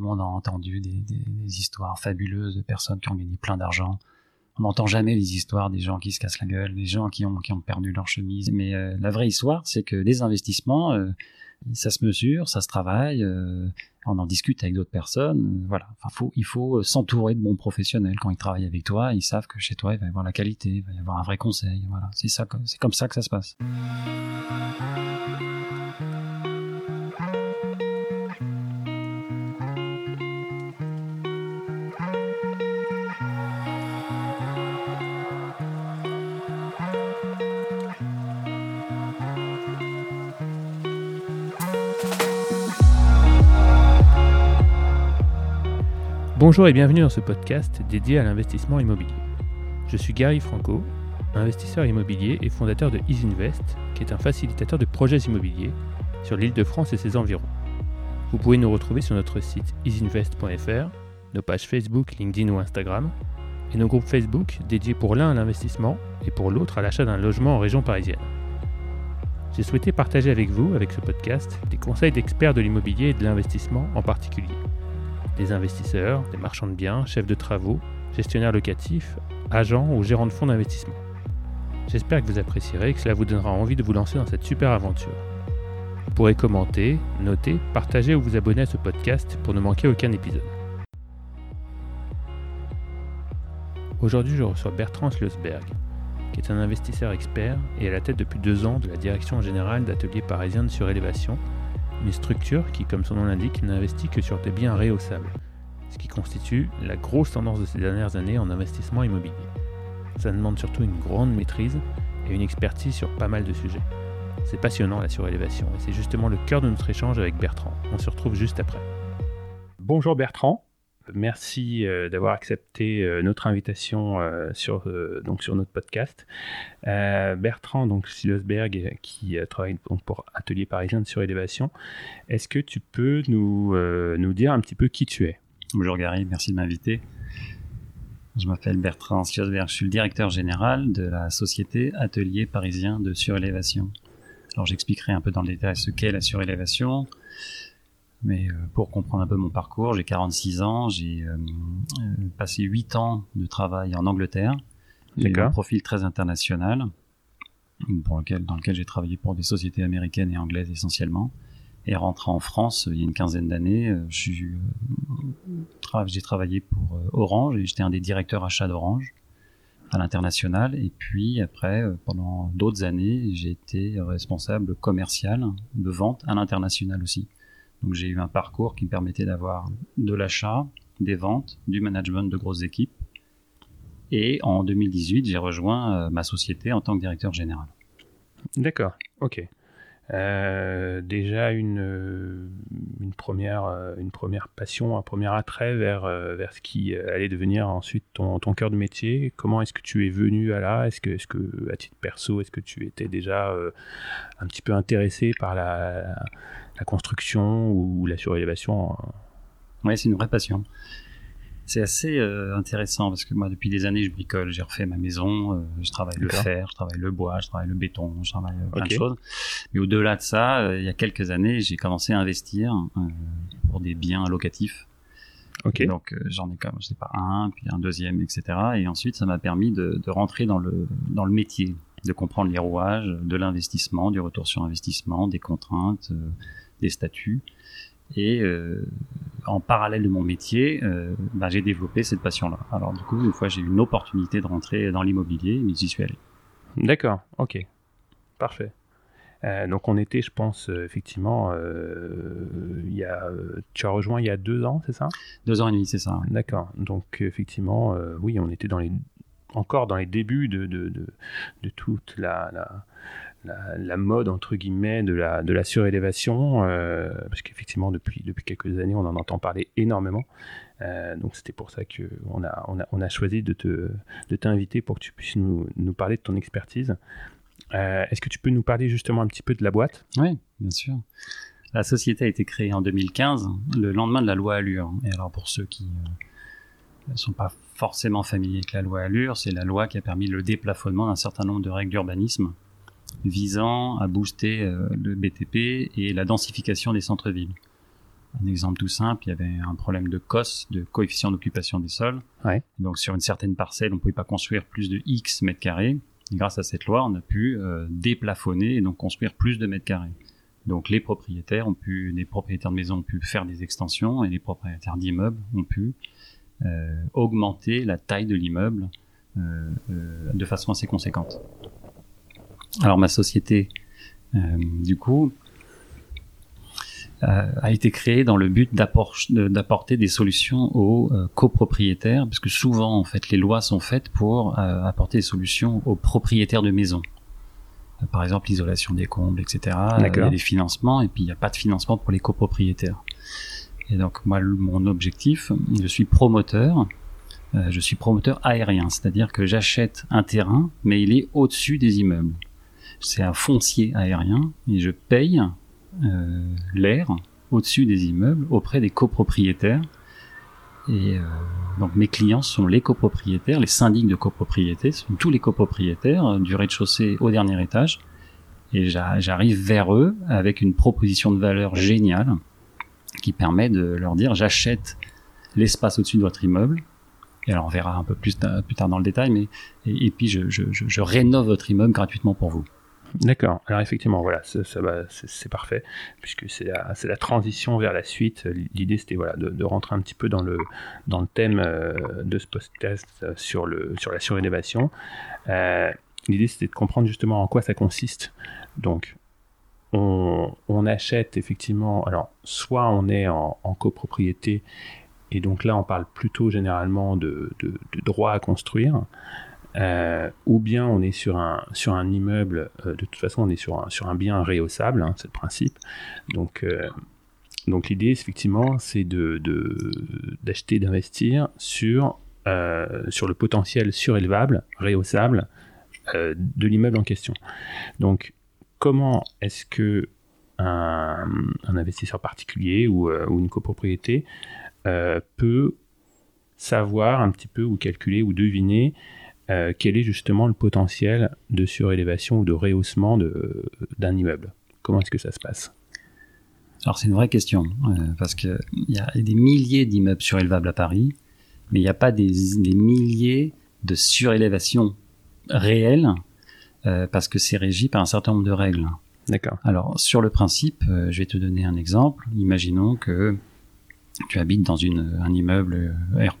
le monde a entendu des, histoires fabuleuses de personnes qui ont gagné plein d'argent. On n'entend jamais les histoires des gens qui se cassent la gueule, des gens qui ont, perdu leur chemise. Mais euh, la vraie histoire, c'est que les investissements, euh, ça se mesure, ça se travaille, euh, on en discute avec d'autres personnes. voilà, il faut s'entourer de bons professionnels. Quand ils travaillent avec toi, ils savent que chez toi, il va y avoir la qualité, il va y avoir un vrai conseil. Voilà, c'est ça, c'est comme ça que ça se passe. Bonjour et bienvenue dans ce podcast dédié à l'investissement immobilier. Je suis Gary Franco, investisseur immobilier et fondateur de EasyInvest, qui est un facilitateur de projets immobiliers sur l'île de France et ses environs. Vous pouvez nous retrouver sur notre site easyinvest.fr, nos pages Facebook, LinkedIn ou Instagram, et nos groupes Facebook dédiés pour l'un à l'investissement et pour l'autre à l'achat d'un logement en région parisienne. J'ai souhaité partager avec vous, avec ce podcast, des conseils d'experts de l'immobilier et de l'investissement en particulier des investisseurs, des marchands de biens, chefs de travaux, gestionnaires locatifs, agents ou gérants de fonds d'investissement. J'espère que vous apprécierez et que cela vous donnera envie de vous lancer dans cette super aventure. Vous pourrez commenter, noter, partager ou vous abonner à ce podcast pour ne manquer aucun épisode. Aujourd'hui, je reçois Bertrand Slosberg, qui est un investisseur expert et à la tête depuis deux ans de la direction générale d'ateliers parisiens de surélévation une structure qui, comme son nom l'indique, n'investit que sur des biens réhaussables, ce qui constitue la grosse tendance de ces dernières années en investissement immobilier. Ça demande surtout une grande maîtrise et une expertise sur pas mal de sujets. C'est passionnant la surélévation et c'est justement le cœur de notre échange avec Bertrand. On se retrouve juste après. Bonjour Bertrand. Merci euh, d'avoir accepté euh, notre invitation euh, sur, donc sur notre podcast. Bertrand donc Silosberg, qui travaille pour Atelier Parisien de surélévation, est-ce que tu peux nous, nous dire un petit peu qui tu es? Bonjour Gary, merci de m'inviter. Je m'appelle Bertrand Silosberg, je suis le directeur général de la société Atelier Parisien de surélévation. Alors j'expliquerai un peu dans le détail ce qu'est la surélévation, mais euh, pour comprendre un peu mon parcours, j'ai 46 ans, j'ai euh, euh, passé 8 ans de travail en Angleterre. J'ai un profil très international, pour lequel, dans lequel j'ai travaillé pour des sociétés américaines et anglaises essentiellement. Et rentré en France il y a une quinzaine d'années, j'ai travaillé pour Orange et j'étais un des directeurs achats d'Orange à l'international. Et puis après, pendant d'autres années, j'ai été responsable commercial de vente à l'international aussi. Donc j'ai eu un parcours qui me permettait d'avoir de l'achat, des ventes, du management de grosses équipes. Et en 2018, j'ai rejoint euh, ma société en tant que directeur général. D'accord, ok. Euh, déjà une, euh, première, une première passion, un premier attrait vers, vers ce qui allait devenir ensuite ton, ton cœur de métier. Comment est-ce que tu es venu à là? Est-ce que, est que, à titre perso, est-ce que tu étais déjà un petit peu intéressé par la, la construction ou la surélévation. Euh. Oui, c'est une vraie passion. C'est assez euh, intéressant parce que moi, depuis des années, je bricole, j'ai refait ma maison, euh, je travaille le fer, je travaille le bois, je travaille le béton, je travaille plein de choses. Mais au-delà de ça, il y a quelques années, j'ai commencé à investir pour des biens locatifs. Okay. Donc j'en ai comme je sais pas un, puis un deuxième, etc. Et ensuite, ça m'a permis de, de, rentrer dans le dans le métier, de comprendre les rouages, de l'investissement, du retour sur investissement, des contraintes des statuts. Et euh, en parallèle de mon métier, euh, bah, j'ai développé cette passion-là. Alors du coup, une fois j'ai eu une opportunité de rentrer dans l'immobilier, mais j'y suis allé. D'accord, ok, parfait. Euh, donc on était, je pense, effectivement, il y a, tu as rejoint il y a deux ans, c'est ça? Deux ans et demi, c'est ça. D'accord. Donc effectivement, oui, on était dans les, encore dans les débuts de, de, de, de toute la, la la, mode entre guillemets de la, de la surélévation, euh, parce qu'effectivement depuis, depuis quelques années on en entend parler énormément. Euh, donc c'était pour ça qu'on a, on a, on a choisi de, te, de t'inviter pour que tu puisses nous, nous parler de ton expertise. Euh, est-ce que tu peux nous parler justement un petit peu de la boîte? Oui, bien sûr. La société a été créée en 2015, le lendemain de la loi Allure. Et alors pour ceux qui ne sont pas forcément familiers avec la loi Allure, c'est la loi qui a permis le déplafonnement d'un certain nombre de règles d'urbanisme visant à booster euh, le BTP et la densification des centres-villes. Un exemple tout simple, il y avait un problème de COS, de coefficient d'occupation des sols. Donc sur une certaine parcelle, on ne pouvait pas construire plus de X mètres carrés. grâce à cette loi, on a pu euh, déplafonner et donc construire plus de mètres carrés. Donc les propriétaires ont pu, les propriétaires de maisons ont pu faire des extensions et les propriétaires d'immeubles ont pu euh, augmenter la taille de l'immeuble euh, de façon assez conséquente. Alors ma société, du coup, euh, a été créé dans le but d'apporter des solutions aux euh, copropriétaires, parce que souvent en fait les lois sont faites pour euh, apporter des solutions aux propriétaires de maisons. par exemple l'isolation des combles, etc. Il y a des financements et puis il n'y a pas de financement pour les copropriétaires. Et donc moi mon objectif, je suis promoteur. je suis promoteur aérien, c'est-à-dire que j'achète un terrain, mais il est au-dessus des immeubles. C'est un foncier aérien et je paye euh, l'air au-dessus des immeubles auprès des copropriétaires. Et euh, donc mes clients sont les copropriétaires, les syndics de copropriété, sont tous les copropriétaires euh, du rez-de-chaussée au dernier étage. Et j'arrive vers eux avec une proposition de valeur géniale qui permet de leur dire j'achète l'espace au-dessus de votre immeuble. Et alors on verra un peu plus, tard dans le détail, mais et, puis je rénove votre immeuble gratuitement pour vous. D'accord. Alors effectivement, voilà, ça, c'est parfait, puisque c'est la, transition vers la suite. L'idée, c'était voilà, de, rentrer un petit peu dans le, dans le thème euh, de ce podcast euh, sur, sur la surélévation. Euh, l'idée, c'était de comprendre justement en quoi ça consiste. Donc, on, on, achète effectivement, alors, soit on est en, copropriété, et donc là, on parle plutôt généralement de, de, de droit à construire. Euh, ou bien on est sur un, sur un immeuble, euh, de toute façon on est sur un, sur un bien réhaussable, hein, c'est le principe. Donc, euh, donc l'idée effectivement c'est de, d'acheter, d'investir sur, sur le potentiel surélevable, réhaussable de l'immeuble en question. Donc comment est-ce que un, un, investisseur particulier ou, ou une copropriété peut savoir un petit peu ou calculer ou deviner euh, quel est justement le potentiel de surélévation ou de rehaussement d'un immeuble? Comment est-ce que ça se passe? Alors c'est une vraie question, euh, parce qu'il y a des milliers d'immeubles surélevables à Paris, mais il n'y a pas des, milliers de surélévations réelles, euh, parce que c'est régi par un certain nombre de règles. D'accord. Alors sur le principe, je vais te donner un exemple. Imaginons que tu habites dans un immeuble R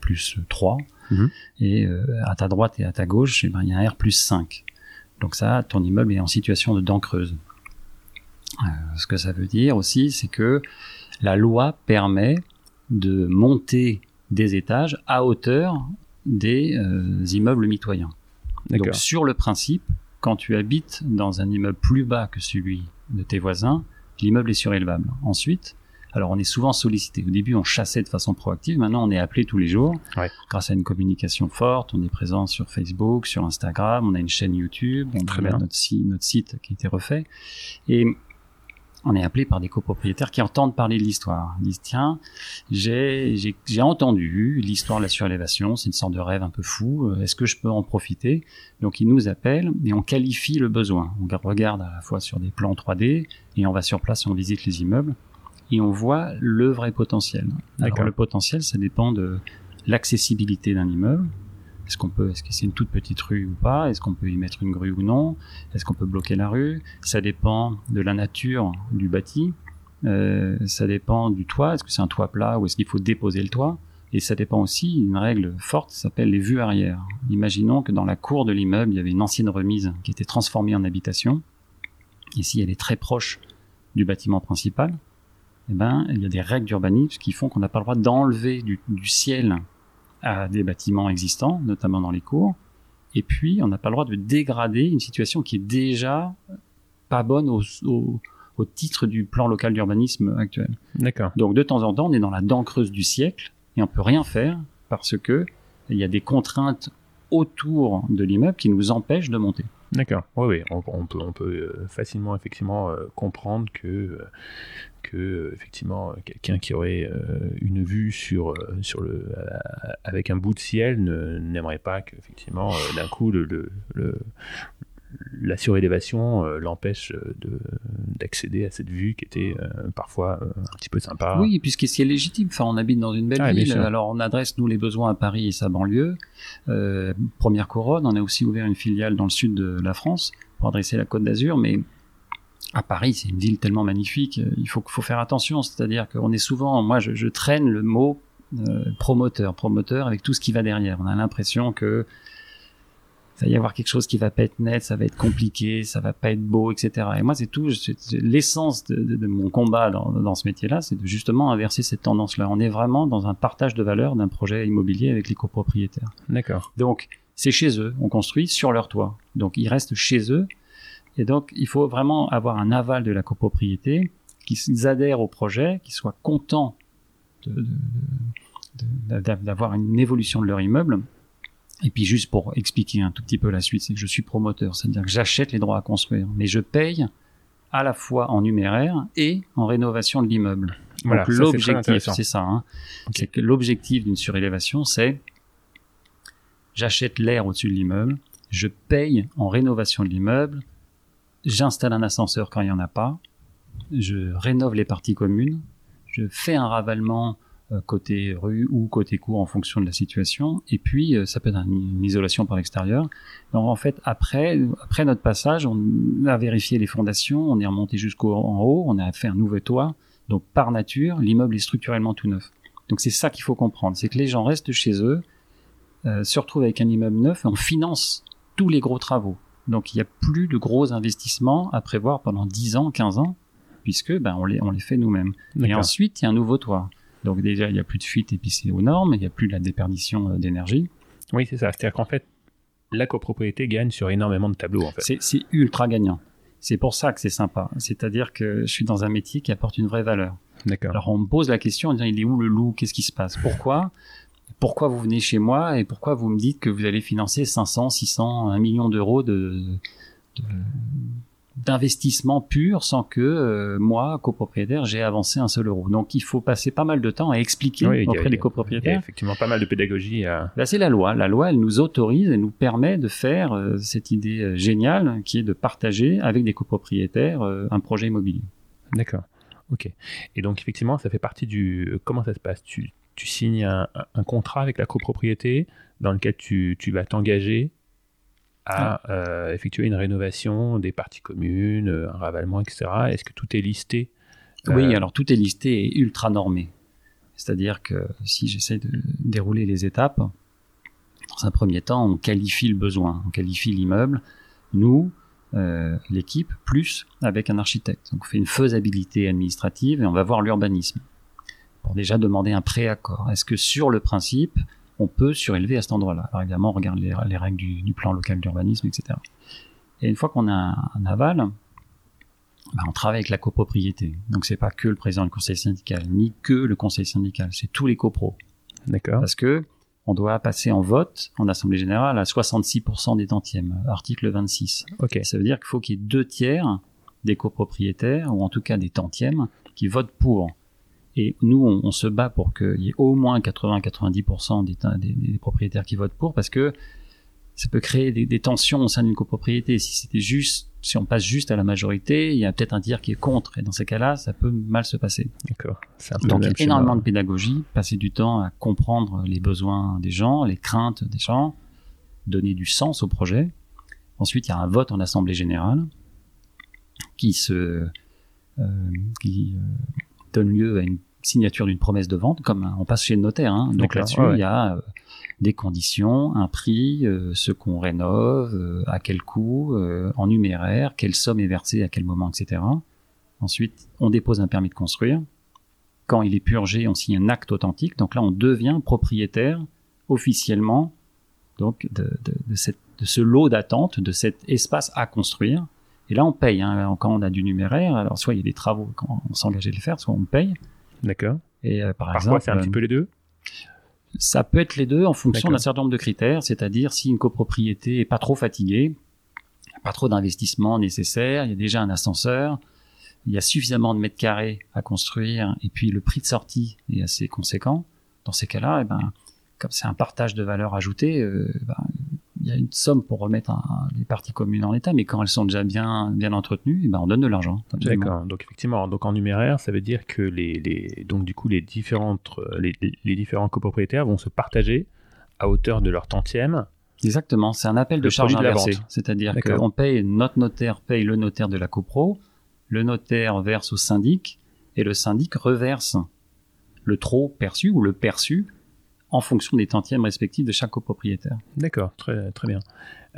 3 Mhm. Et euh, à ta droite et à ta gauche, eh ben, il y a un R plus 5. Donc ça, ton immeuble est en situation de dent creuse. Euh, ce que ça veut dire aussi, c'est que la loi permet de monter des étages à hauteur des euh, immeubles mitoyens. Donc sur le principe, quand tu habites dans un immeuble plus bas que celui de tes voisins, l'immeuble est surélevable. Ensuite, alors on est souvent sollicité. Au début, on chassait de façon proactive. Maintenant, on est appelé tous les jours. Grâce à une communication forte, on est présent sur Facebook, sur Instagram, on a une chaîne YouTube, on a Notre, notre site qui a été refait. Et on est appelé par des copropriétaires qui entendent parler de l'histoire. Ils disent tiens, j'ai j'ai entendu l'histoire de la surélévation, c'est une sorte de rêve un peu fou. Euh, est-ce que je peux en profiter? Donc ils nous appellent et on qualifie le besoin. On regarde à la fois sur des plans 3D et on va sur place et on visite les immeubles et on voit le vrai potentiel. Alors le potentiel, ça dépend de l'accessibilité d'un immeuble. Est-ce qu'on peut, est-ce que c'est une toute petite rue ou pas? Est-ce qu'on peut y mettre une grue ou non? Est-ce qu'on peut bloquer la rue? Ça dépend de la nature du bâti. Euh, ça dépend du toit. Est-ce que c'est un toit plat ou est-ce qu'il faut déposer le toit? Et ça dépend aussi d'une règle forte, ça s'appelle les vues arrière. Imaginons que dans la cour de l'immeuble, il y avait une ancienne remise qui était transformée en habitation. Ici, elle est très proche du bâtiment principal eh ben, il y a des règles d'urbanisme qui font qu'on n'a pas le droit d'enlever du, ciel à des bâtiments existants, notamment dans les cours. Et puis, on n'a pas le droit de dégrader une situation qui est déjà pas bonne au, au titre du plan local d'urbanisme actuel. D'accord. Donc, de temps en temps, on est dans la dent creuse du siècle et on peut rien faire parce que il y a des contraintes autour de l'immeuble qui nous empêchent de monter. D'accord. Oui, oui. On, peut, on peut euh, facilement effectivement euh, comprendre que euh, que effectivement quelqu'un qui aurait une vue sur sur le avec un bout de ciel n'aimerait pas que effectivement d'un coup le, le, la surélévation l'empêche d'accéder à cette vue qui était parfois un petit peu sympa. Oui, puisque c'est légitime. Enfin, on habite dans une belle ah, ville. Alors, on adresse nous les besoins à Paris et sa banlieue. première couronne. On a aussi ouvert une filiale dans le sud de la France pour adresser la Côte d'Azur, mais à Paris, c'est une ville tellement magnifique, il faut, faut faire attention. C'est-à-dire qu'on est souvent, moi, je, traîne le mot euh, promoteur, promoteur avec tout ce qui va derrière. On a l'impression que ça va y avoir quelque chose qui va pas être net, ça va être compliqué, ça va pas être beau, etc. Et moi, c'est tout, l'essence de, mon combat dans, dans ce métier-là, c'est de justement inverser cette tendance-là. On est vraiment dans un partage de valeur d'un projet immobilier avec les copropriétaires. D'accord. Donc, c'est chez eux, on construit sur leur toit. Donc, ils restent chez eux et donc, il faut vraiment avoir un aval de la copropriété, qu'ils adhèrent au projet, qu'ils soient contents d'avoir une évolution de leur immeuble. Et puis juste pour expliquer un tout petit peu la suite, c'est que je suis promoteur, c'est-à-dire que j'achète les droits à construire, mais je paye à la fois en numéraire et en rénovation de l'immeuble. Voilà, Donc l'objectif, c'est ça. Hein. C'est que l'objectif d'une surélévation, c'est j'achète l'air au-dessus de l'immeuble, je paye en rénovation de l'immeuble, j'installe un ascenseur quand il n'y en a pas, je rénove les parties communes, je fais un ravalement euh, côté rue ou côté cour en fonction de la situation, et puis euh, ça peut être une isolation par l'extérieur. Donc en fait, après, après notre passage, on a vérifié les fondations, on est remonté jusqu'en haut, on a fait un nouveau toit, donc par nature, l'immeuble est structurellement tout neuf. Donc c'est ça qu'il faut comprendre, c'est que les gens restent chez eux, euh, se retrouvent avec un immeuble neuf, et on finance tous les gros travaux. Donc il n'y a plus de gros investissements à prévoir pendant 10 ans, 15 ans, puisque ben, on, les, on les fait nous-mêmes. Et ensuite, il y a un nouveau toit. Donc déjà, il n'y a plus de fuite épicée aux normes, il n'y a plus de la déperdition euh, d'énergie. Oui, c'est ça. C'est-à-dire qu'en fait, la copropriété gagne sur énormément de tableaux. En fait. C'est ultra gagnant. C'est pour ça que c'est sympa. C'est-à-dire que je suis dans un métier qui apporte une vraie valeur. D'accord. Alors on me pose la question en disant il est où le loup? Qu'est-ce qui se passe? Pourquoi? Pourquoi vous venez chez moi et pourquoi vous me dites que vous allez financer 500, 600, 1 million d'euros de, d'investissement pur sans que euh, moi, copropriétaire, j'ai avancé un seul euro. Donc il faut passer pas mal de temps à expliquer auprès des copropriétaires. Il y a effectivement pas mal de pédagogie. À... Là, c'est la loi. La loi, elle nous autorise et nous permet de faire euh, cette idée euh, géniale qui est de partager avec des copropriétaires un projet immobilier. D'accord. Ok. Et donc effectivement, ça fait partie du. Comment ça se passe? Tu, tu signes un, contrat avec la copropriété dans lequel tu, vas t'engager à ah. euh, effectuer une rénovation des parties communes, un ravalement, etc. Est-ce que tout est listé Oui, euh, alors tout est listé et ultra normé. C'est-à-dire que si j'essaie de dérouler les étapes, dans un premier temps, on qualifie le besoin, on qualifie l'immeuble. Nous, euh, l'équipe, plus avec un architecte. Donc on fait une faisabilité administrative et on va voir l'urbanisme pour déjà demander un préaccord. Est-ce que sur le principe, on peut surélever à cet endroit-là? Alors évidemment, on regarde les, règles du, plan local d'urbanisme, etc. Et une fois qu'on a un, aval, bah, on travaille avec la copropriété. Donc c'est pas que le président du conseil syndical, ni que le conseil syndical, c'est tous les copros. D'accord. Parce que on doit passer en vote en assemblée générale à 66% des tantièmes, article 26. Ok. Ça veut dire qu'il faut qu'il y ait deux tiers des copropriétaires, ou en tout cas des tantièmes, qui votent pour. Et nous, on, se bat pour qu'il y ait au moins 80-90% des, des, propriétaires qui votent pour, parce que ça peut créer des, tensions au sein d'une copropriété. Si c'était juste, si on passe juste à la majorité, il y a peut-être un tiers qui est contre, et dans ces cas-là, ça peut mal se passer. D'accord. Donc, il y a énormément de pédagogie, passer du temps à comprendre les besoins des gens, les craintes des gens, donner du sens au projet. Ensuite, il y a un vote en assemblée générale qui se, euh, qui euh, donne lieu à une signature d'une promesse de vente, comme on passe chez le notaire. Hein. Donc là-dessus, il y a euh, des conditions, un prix, euh, ce qu'on rénove, euh, à quel coût, en numéraire, quelle somme est versée à quel moment, etc. Ensuite, on dépose un permis de construire. Quand il est purgé, on signe un acte authentique. Donc là, on devient propriétaire officiellement donc de, de, cette, de ce lot d'attente, de cet espace à construire. Et là, on paye. Hein. Quand on a du numéraire, alors soit il y a des travaux quand on s'engageait à les faire, soit on paye. D'accord. Et euh, par Parfois, c'est un petit euh, peu les deux? Ça peut être les deux en fonction d'un certain nombre de critères, c'est-à-dire si une copropriété est pas trop fatiguée, pas trop d'investissement nécessaire, il y a déjà un ascenseur, il y a suffisamment de mètres carrés à construire, et puis le prix de sortie est assez conséquent. Dans ces cas-là, eh ben, comme c'est un partage de valeur ajoutée, euh, ben, il y a une somme pour remettre les parties communes en état, mais quand elles sont déjà bien, bien entretenues, eh ben on donne de l'argent. D'accord. Donc effectivement, donc en numéraire, ça veut dire que les, les donc du coup les différentes les, les, différents copropriétaires vont se partager à hauteur de leur tantième. Exactement. C'est un appel de charge inversée. C'est-à-dire qu'on paye notre notaire paye le notaire de la copro, le notaire verse au syndic et le syndic reverse le trop perçu ou le perçu en fonction des tantièmes respectifs de chaque copropriétaire. D'accord, très, très bien.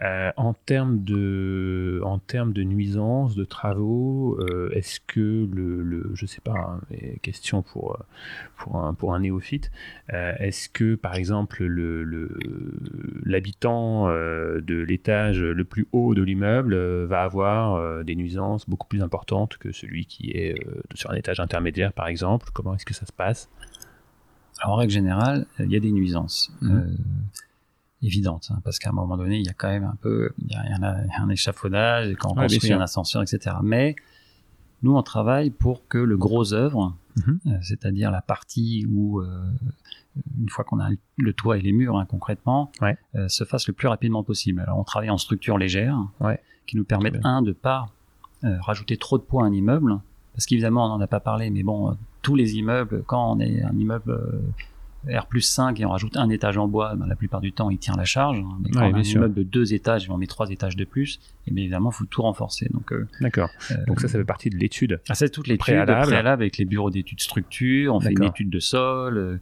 Euh, en termes de, en de nuisances, de travaux, euh, est-ce que le, le, je sais pas, hein, question pour pour un, pour un néophyte, euh, est-ce que par exemple le, l'habitant de l'étage le plus haut de l'immeuble va avoir des nuisances beaucoup plus importantes que celui qui est sur un étage intermédiaire par exemple? Comment est-ce que ça se passe? En règle générale, il y a des nuisances mhm. euh, évidentes, hein, parce qu'à un moment donné, il y a quand même un peu, il y a, un échafaudage, et quand on construit un ascenseur, etc. Mais nous, on travaille pour que le gros œuvre, mhm. euh, c'est-à-dire la partie où, euh, une fois qu'on a le toit et les murs, hein, concrètement, se fasse le plus rapidement possible. Alors, on travaille en structure légère, qui nous permettent, un, de pas rajouter trop de poids à un immeuble, parce qu'évidemment, on n'en a pas parlé, mais bon, tous les immeubles, quand on est un immeuble euh, R plus 5 et on rajoute un étage en bois, ben, la plupart du temps, il tient la charge. Mais quand on a un immeuble de deux étages et on met trois étages de plus, et bien évidemment, il faut tout renforcer. Donc, euh, D'accord. Euh, donc ça, ça fait partie de l'étude. Ah, c'est toute l'étude préalable. préalable avec les bureaux d'études structure. On fait une étude de sol.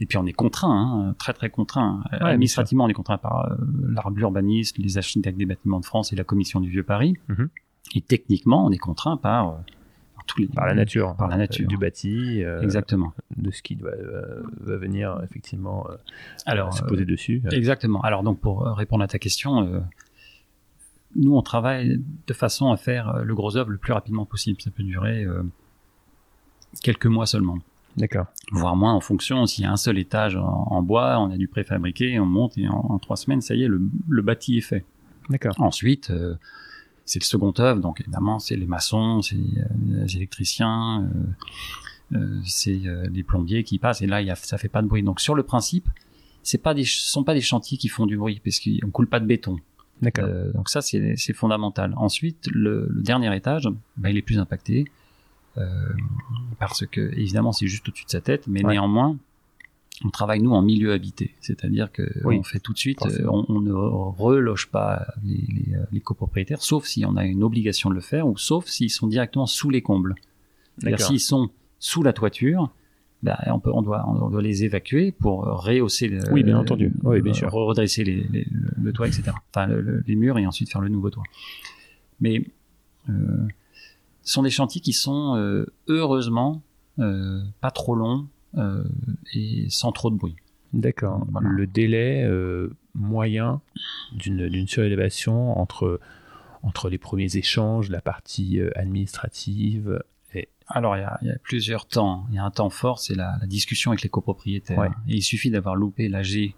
et puis on est contraint, hein, très très contraint. Administrativement, on est contraint par l'arbre l'urbaniste, les architectes des bâtiments de France et la commission du Vieux Paris. Mhm. Et techniquement, on est contraint par par la nature, par la nature du bâti, euh, exactement, de ce qui doit, euh, va venir effectivement euh, Alors, se poser dessus. Exactement. Alors donc pour répondre à ta question, nous on travaille de façon à faire le gros œuvre le plus rapidement possible. Ça peut durer quelques mois seulement. D'accord. Voire moins en fonction, s'il y a un seul étage en, bois, on a du préfabriqué, on monte et en, trois semaines, ça y est, le, le bâti est fait. D'accord. Ensuite, c'est le second œuvre, donc évidemment c'est les maçons, c'est euh, les électriciens, euh, euh, c'est les plombiers qui passent et là y a, ça fait pas de bruit. Donc sur le principe, c'est pas des sont pas des chantiers qui font du bruit parce qu'on coule pas de béton. D'accord. donc ça c'est fondamental. Ensuite le, dernier étage, ben, il est plus impacté parce que évidemment c'est juste au-dessus de sa tête, mais néanmoins on travaille nous en milieu habité, c'est-à-dire que on fait tout de suite, euh, on, ne reloge pas les, euh, les, copropriétaires, sauf si on a une obligation de le faire, ou sauf s'ils sont directement sous les combles. C'est-à-dire s'ils sont sous la toiture, ben, on, peut, on, doit, on doit les évacuer pour rehausser, le, oui, bien entendu, oui, bien sûr, redresser les, le toit, etc. Enfin, les murs et ensuite faire le nouveau toit. Mais euh, ce sont des chantiers qui sont euh, heureusement euh, pas trop longs et sans trop de bruit. D'accord. Le délai euh, moyen d'une surélévation entre, entre les premiers échanges, la partie euh, administrative et... Alors, il y, a, plusieurs temps. Il y a un temps fort, c'est la, discussion avec les copropriétaires. il suffit d'avoir loupé l'AG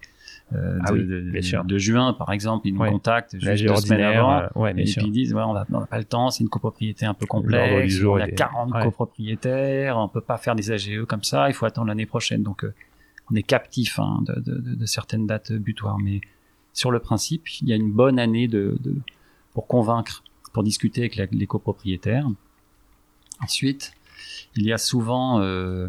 euh, ah de, juin, par exemple, ils nous contactent juste deux semaines avant, euh, et puis ils disent ouais, on n'a pas le temps, c'est une copropriété un peu complexe, il y a 40 copropriétaires, on peut pas faire des AGE comme ça, il faut attendre l'année prochaine. Donc euh, on est captif hein, de, de, certaines dates butoirs, mais sur le principe, il y a une bonne année de, pour convaincre, pour discuter avec les copropriétaires. Ensuite, il y a souvent euh,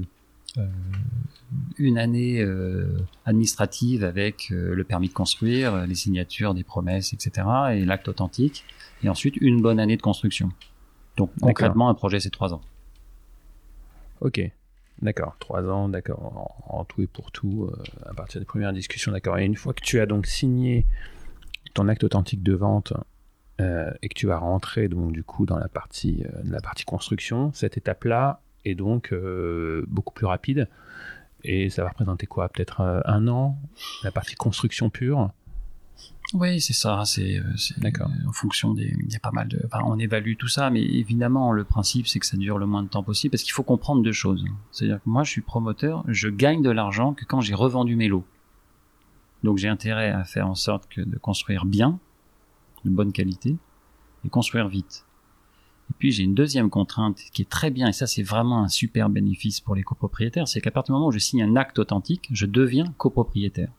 une année euh, administrative avec euh, le permis de construire, les signatures des promesses, etc. et l'acte authentique, et ensuite une bonne année de construction. Donc concrètement, un projet c'est trois ans. Ok, d'accord, trois ans, d'accord, en, tout et pour tout, à partir des premières discussions, d'accord. Et une fois que tu as donc signé ton acte authentique de vente et que tu vas rentrer donc du coup dans la partie, la partie construction, cette étape-là, et donc euh, beaucoup plus rapide. Et ça va représenter quoi? Peut-être euh, un an, la partie construction pure? Oui, c'est ça. C'est euh, d'accord. En fonction des, il y a pas mal de. Enfin, on évalue tout ça, mais évidemment, le principe, c'est que ça dure le moins de temps possible, parce qu'il faut comprendre deux choses. C'est-à-dire que moi, je suis promoteur, je gagne de l'argent que quand j'ai revendu mes lots. Donc, j'ai intérêt à faire en sorte que de construire bien, de bonne qualité, et construire vite. Et puis j'ai une deuxième contrainte qui est très bien, et ça c'est vraiment un super bénéfice pour les copropriétaires, c'est qu'à partir du moment où je signe un acte authentique, je deviens copropriétaire.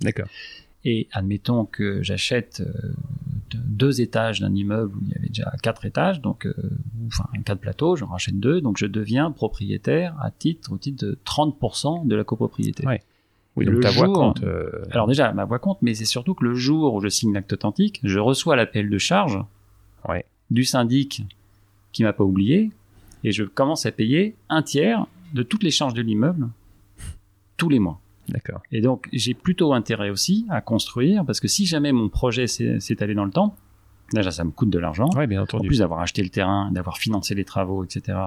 D'accord. Et admettons que j'achète euh, deux étages d'un immeuble où il y avait déjà quatre étages, donc euh, enfin quatre plateaux, j'en rachète deux, donc je deviens propriétaire à titre au titre de 30% de la copropriété. Ouais. Oui, donc ta voix compte. Euh, Alors déjà, ma voix compte, mais c'est surtout que le jour où je signe l'acte authentique, je reçois l'appel de charge ouais. du syndic qui m'a pas oublié, et je commence à payer un tiers de toutes les charges de l'immeuble tous les mois. D'accord. Et donc, j'ai plutôt intérêt aussi à construire, parce que si jamais mon projet s'est allé dans le temps, déjà, ça me coûte de l'argent. Ouais, bien entendu. En plus d'avoir acheté le terrain, d'avoir financé les travaux, etc.,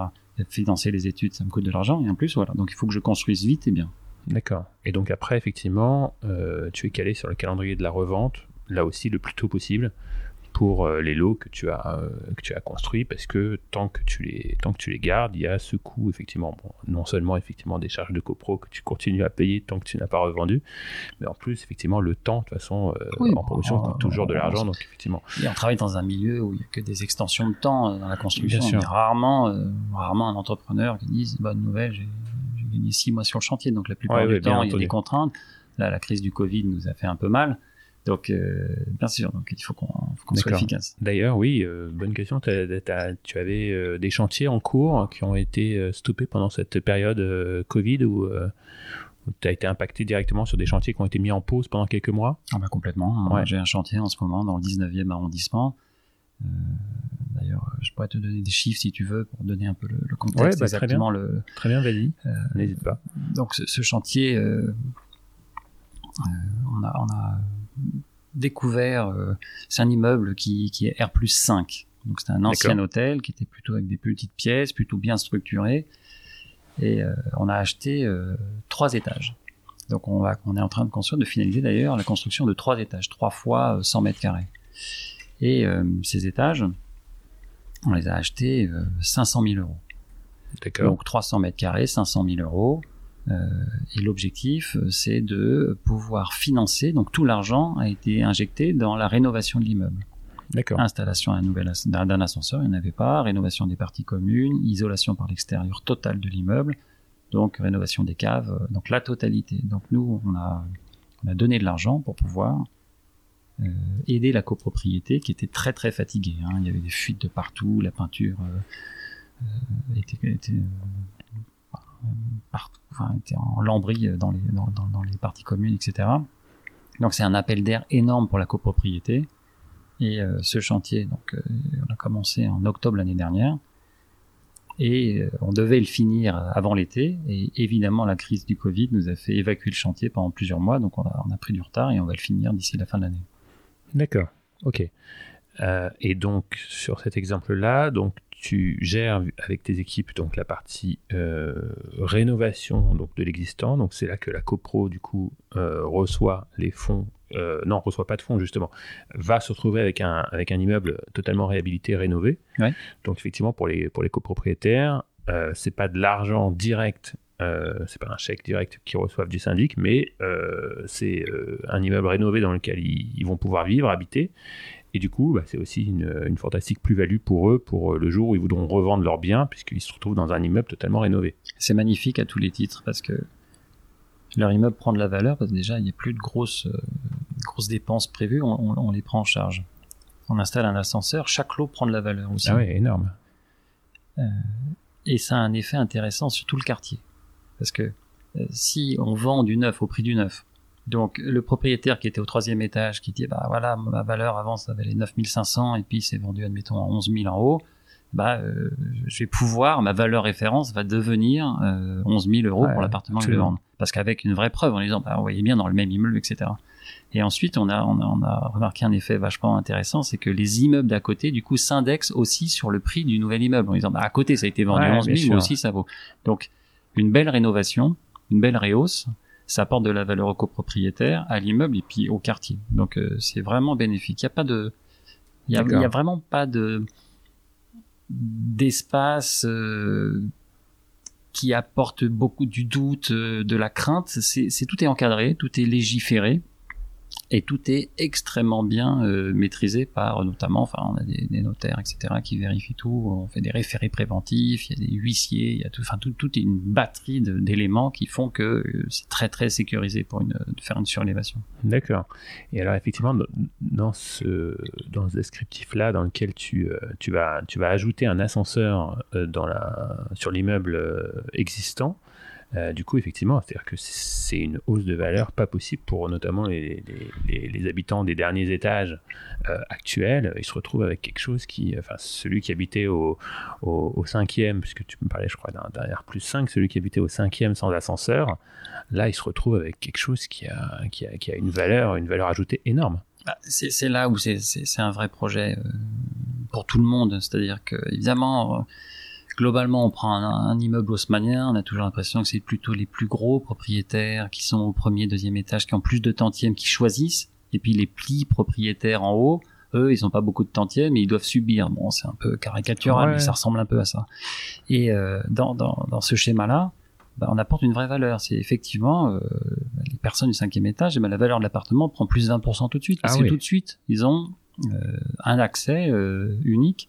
financer les études, ça me coûte de l'argent. Et en plus, voilà. Donc, il faut que je construise vite et bien. D'accord. Et donc après, effectivement, euh, tu es calé sur le calendrier de la revente, là aussi le plus tôt possible, pour euh, les lots que tu as euh, que tu as construits parce que tant que tu les tant que tu les gardes il y a ce coût effectivement. Bon, non seulement effectivement des charges de copro que tu continues à payer tant que tu n'as pas revendu mais en plus effectivement le temps de toute façon euh, en promotion coûte toujours de l'argent donc effectivement. Et on travaille dans un milieu où il n'y a que des extensions de temps dans la construction. Bien sûr. rarement rarement un entrepreneur qui dise bonne nouvelle j'ai gagné six mois sur le chantier donc la plupart du temps il y a des contraintes. Là la crise du Covid nous a fait un peu mal donc, euh, bien sûr, donc il faut qu'on soit efficace. D'ailleurs, oui, euh, bonne question. tu avais euh, des chantiers en cours qui ont été stoppés pendant cette période Covid où tu as été impacté directement sur des chantiers qui ont été mis en pause pendant quelques mois? Ah bah complètement. Ouais. J'ai un chantier en ce moment dans le 19e arrondissement. D'ailleurs, je pourrais te donner des chiffres si tu veux pour donner un peu le, contexte. Ouais, bah, très bien. Le, très bien, vas-y. N'hésite pas. Donc, ce, ce chantier, on a, on a découvert, euh, c'est un immeuble qui, qui est R 5. Donc c'est un ancien hôtel qui était plutôt avec des petites pièces, plutôt bien structuré. Et euh, on a acheté euh, trois étages. Donc on, va, on est en train de construire, de finaliser d'ailleurs la construction de trois étages, trois fois 100 mètres carrés. Et ces étages, on les a achetés 500 000 euros. D'accord. Donc 300 mètres carrés, 500 000 euros. Euh, et l'objectif, euh, c'est de pouvoir financer. Donc tout l'argent a été injecté dans la rénovation de l'immeuble. D'accord. Installation d'un ascenseur, il n'y en avait pas. Rénovation des parties communes, isolation par l'extérieur totale de l'immeuble. Donc rénovation des caves, euh, donc la totalité. Donc nous, on a, on a donné de l'argent pour pouvoir euh, aider la copropriété qui était très très fatiguée. Hein. Il y avait des fuites de partout, la peinture euh, était, était partout, était en lambris dans les, dans, les parties communes, etc. Donc c'est un appel d'air énorme pour la copropriété. Et euh, ce chantier, donc, euh, on a commencé en octobre l'année dernière. Et euh, on devait le finir avant l'été. Et évidemment, la crise du Covid nous a fait évacuer le chantier pendant plusieurs mois. Donc on a, on a pris du retard et on va le finir d'ici la fin de l'année. D'accord. Ok. et donc sur cet exemple-là, donc tu gères avec tes équipes donc la partie euh, rénovation donc de l'existant. Donc c'est là que la copro du coup euh, reçoit les fonds. Euh, non, reçoit pas de fonds justement. Va se retrouver avec un avec un immeuble totalement réhabilité, rénové. Donc effectivement pour les pour les copropriétaires, c'est pas de l'argent direct. c'est pas un chèque direct qu'ils reçoivent du syndic, mais c'est un immeuble rénové dans lequel ils, vont pouvoir vivre, habiter, et du coup, bah, c'est aussi une, fantastique plus-value pour eux pour euh, le jour où ils voudront revendre leurs biens, puisqu'ils se retrouvent dans un immeuble totalement rénové. C'est magnifique à tous les titres, parce que leur immeuble prend de la valeur, parce que déjà, il n'y a plus de grosses, euh, grosses dépenses prévues, on, les prend en charge. On installe un ascenseur, chaque lot prend de la valeur aussi. Ah oui, énorme. Euh, et ça a un effet intéressant sur tout le quartier. Parce que si on vend du neuf au prix du neuf, donc le propriétaire qui était au troisième étage, qui dit bah voilà ma valeur avant ça valait 9500 et puis c'est vendu admettons à 11 000 en haut, bah euh, je vais pouvoir ma valeur référence va devenir euh, 11 000 euros pour l'appartement que je vendre. Parce qu'avec une vraie preuve en disant bah vous voyez bien dans le même immeuble etc. Et ensuite on a on a, on a remarqué un effet vachement intéressant, c'est que les immeubles d'à côté du coup s'indexent aussi sur le prix du nouvel immeuble en disant bah à côté ça a été vendu 11 000 mais aussi ça vaut. Donc une belle rénovation, une belle réhausse ça apporte de la valeur au copropriétaire, à l'immeuble et puis au quartier. Donc euh, c'est vraiment bénéfique. Il n'y a pas de, il y a, y a, vraiment pas de d'espace euh, qui apporte beaucoup du doute, euh, de la crainte. C'est tout est encadré, tout est légiféré. Et tout est extrêmement bien euh, maîtrisé par notamment, enfin, on a des, notaires, etc., qui vérifient tout. On fait des référés préventifs, il y a des huissiers, il y a tout, enfin, tout, tout est une batterie d'éléments qui font que euh, c'est très très sécurisé pour une, de faire une surélévation. D'accord. Et alors effectivement, dans ce dans ce descriptif-là, dans lequel tu euh, tu vas tu vas ajouter un ascenseur dans la sur l'immeuble existant. Euh, du coup, effectivement, c'est-à-dire que c'est une hausse de valeur pas possible pour notamment les, habitants des derniers étages euh, actuels. Ils se retrouvent avec quelque chose qui, enfin, celui qui habitait au, cinquième, puisque tu me parlais, je crois, d'un derrière plus 5, celui qui habitait au cinquième sans ascenseur, là, il se retrouve avec quelque chose qui a, qui a, une valeur, une valeur ajoutée énorme. Bah, c'est là où c'est un vrai projet euh, pour tout le monde. C'est-à-dire que, évidemment, globalement, on prend un, immeuble haussmanien, on a toujours l'impression que c'est plutôt les plus gros propriétaires qui sont au premier, deuxième étage, qui ont plus de tantièmes, qui choisissent. Et puis les plis propriétaires en haut, eux, ils n'ont pas beaucoup de tantièmes, mais ils doivent subir. Bon, c'est un peu caricatural, mais ça ressemble un peu à ça. Et euh, dans, dans, dans, ce schéma-là, bah, on apporte une vraie valeur. C'est effectivement euh, les personnes du cinquième étage, et ben, la valeur de l'appartement prend plus de 20% tout de suite. Parce ah que tout de suite, ils ont euh, un accès euh, unique